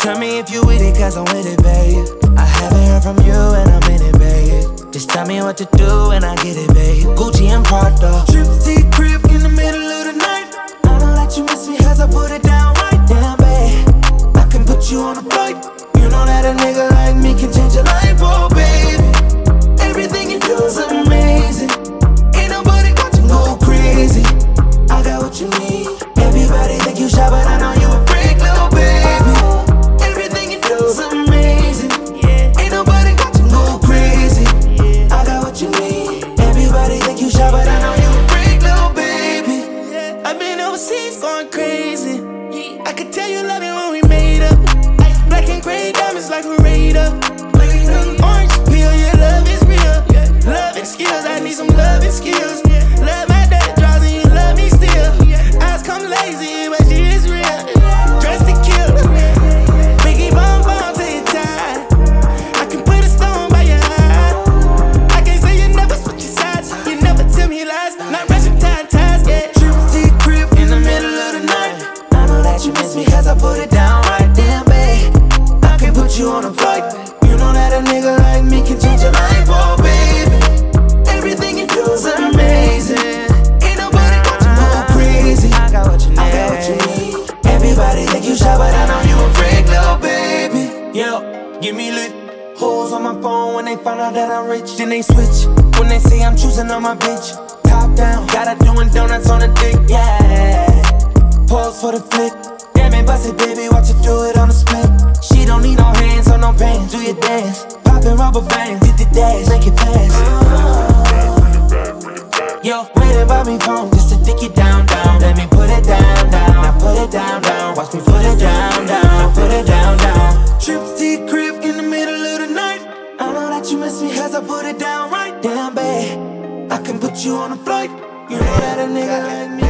Tell me if you with it, cause I'm with it, babe. I haven't heard from you and I'm in it, babe. Just tell me what to do and I get it, babe. Gucci and Prada. Trip C crib in the middle of the night. I don't let you miss me cause I put it down right down, babe. I can put you on a flight. You know that a nigga like me can change your life, oh, baby. Everything you do is amazing. Ain't nobody got to go crazy. I got what you need. Then they switch when they say I'm choosing on my bitch. Top down, got her doing donuts on the dick, yeah. Pause for the flick. Damn it, bust it, baby, watch her do it on the split. She don't need no hands or no pants. Do your dance, popping rubber bands, did the dash, make it fast. Yo, waiting by me phone just to dick it down, down. Let me put it down, down. Now put it down, down. Watch me put it down, down. Put it down, down. Trips to crib in the middle of that you miss me cause I put it down right down, babe. I can put you on a flight. You know that a nigga like me.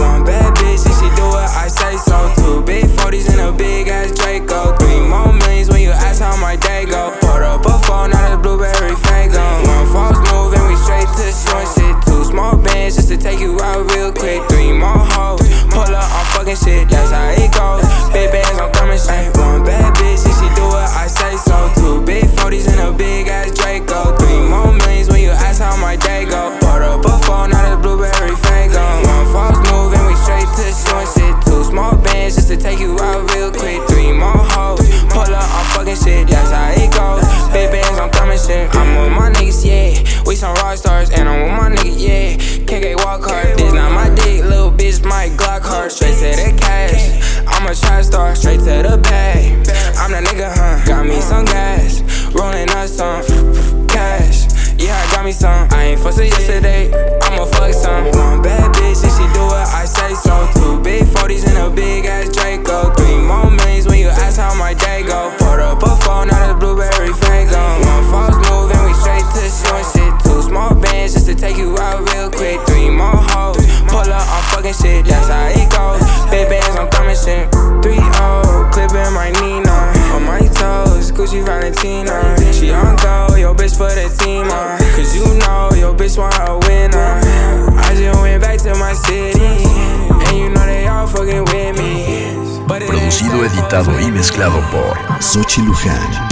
One bad bitch, and she do what I say so. Two big 40s and a big ass Draco. Three more millions when you ask how my day go. Put up a phone, not a blueberry fango. One false move and we straight to short shit. Two small bands just to take you out real quick. Three more hoes, pull up on fucking shit, that's how it goes. Big bands, I'm coming straight. Straight to the bag. Editado y mezclado por Sochi Luján.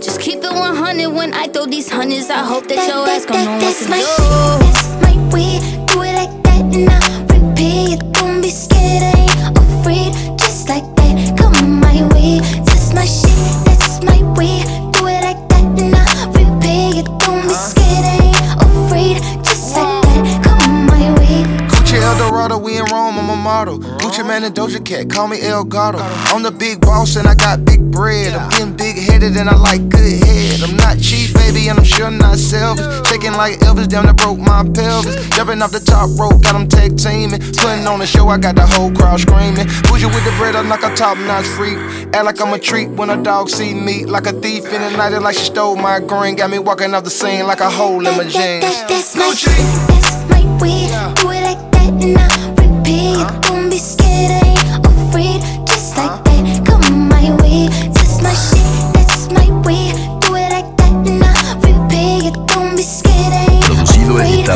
Just keep it 100 when I throw these hundreds. I hope that, that your ass gon' know what to do. That's my way. Call me El Gato. I'm the big boss and I got big bread. I'm getting big headed and I like good head. I'm not cheap, baby, and I'm sure not selfish. Shaking like Elvis, down that broke my pelvis. Jumping off the top rope, got them tag teaming. Putting on a show, I got the whole crowd screaming. Bougie with the bread, I'm like a top notch freak. Act like I'm a treat when a dog see me. Like a thief in the night, like she stole my green. Got me walking off the scene like a hole in my jeans. That's my, that's my way. Do it like that and I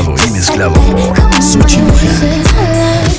y mezclado por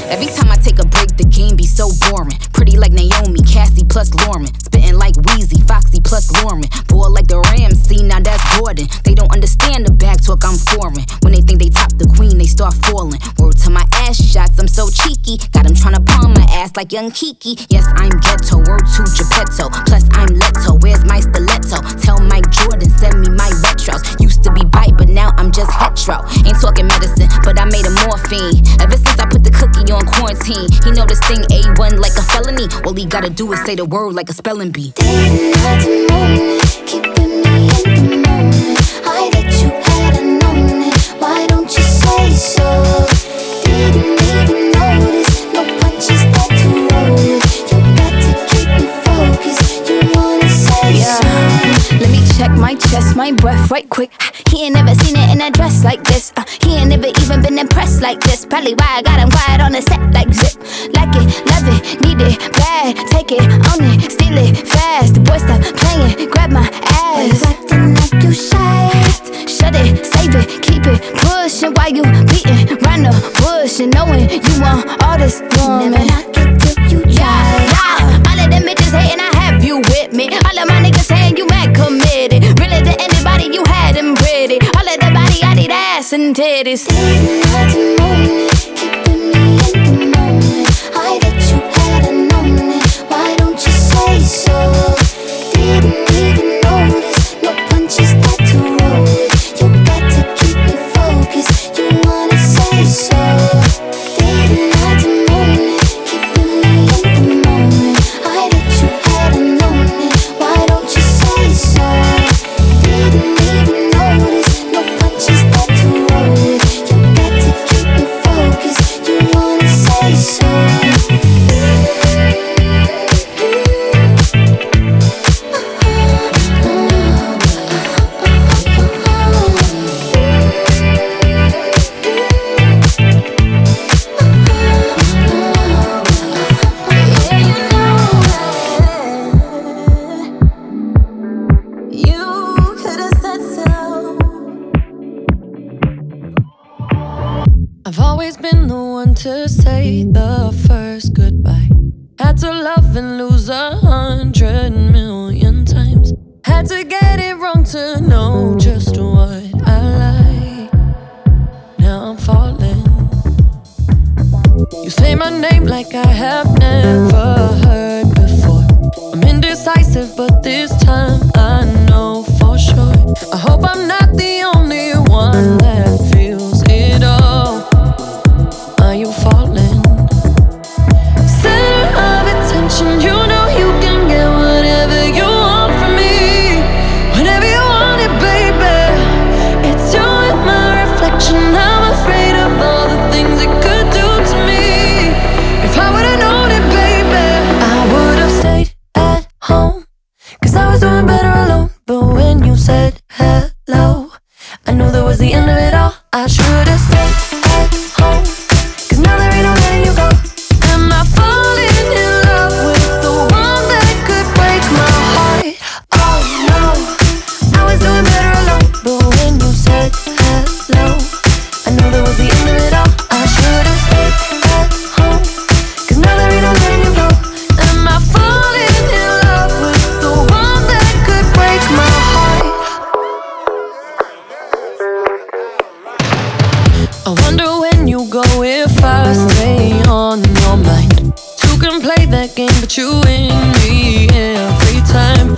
Every time I take a break, the game be so boring. Pretty like Naomi, Cassie plus Lauren. Spitting like Weezy, Foxy plus Lauryn. Boy like the Rams, see now that's Gordon. They don't understand the back talk, I'm foreign. When they think they top the queen, they start falling. Word to my ass shots, I'm so cheeky. Got him trying to palm my ass like young Kiki. Yes, I'm ghetto, word to Geppetto. Plus, I'm Leto, where's my stiletto? Tell Mike Jordan, send me my retros. Used to be but now I'm just hetero. Ain't talking medicine, but I made a morphine. Ever since I put the cookie on quarantine, he know this thing A1 like a felony. All he gotta do is say the word like a spelling bee. And keeping me in the moment. I you had known it. Why don't you say so? Didn't even check my chest, my breath right quick. He ain't never seen it in a dress like this. Uh, he ain't never even been impressed like this. Probably why I got him quiet on the set like zip. Like it, love it, need it, bad. Take it, own it, steal it, fast. The boy stop playing, grab my ass. Why acting like you shy? Shut it, save it, keep it, pushing. Why you beating round the bush and knowing you want all this this. to get it wrong to know. Go if I stay on your mind. Two can play that game, but you and me every time.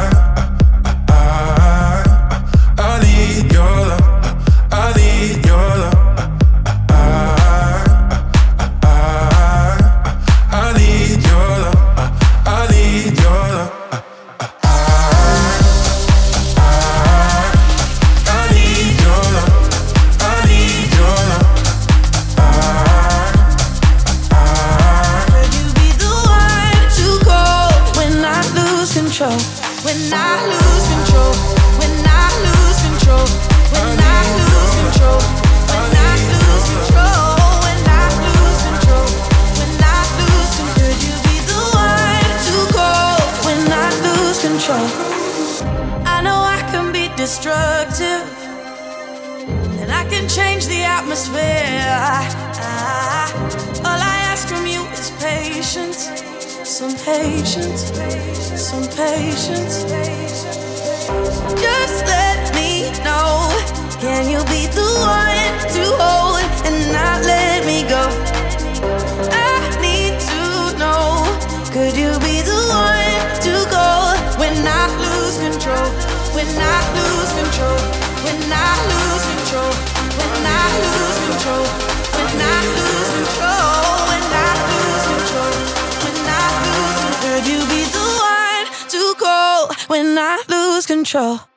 atmosphere. I, all I ask from you is patience, some patience, some patience. Just let me know. Can you be the one? control.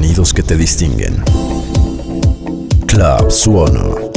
Sonidos que te distinguen. Club Suono.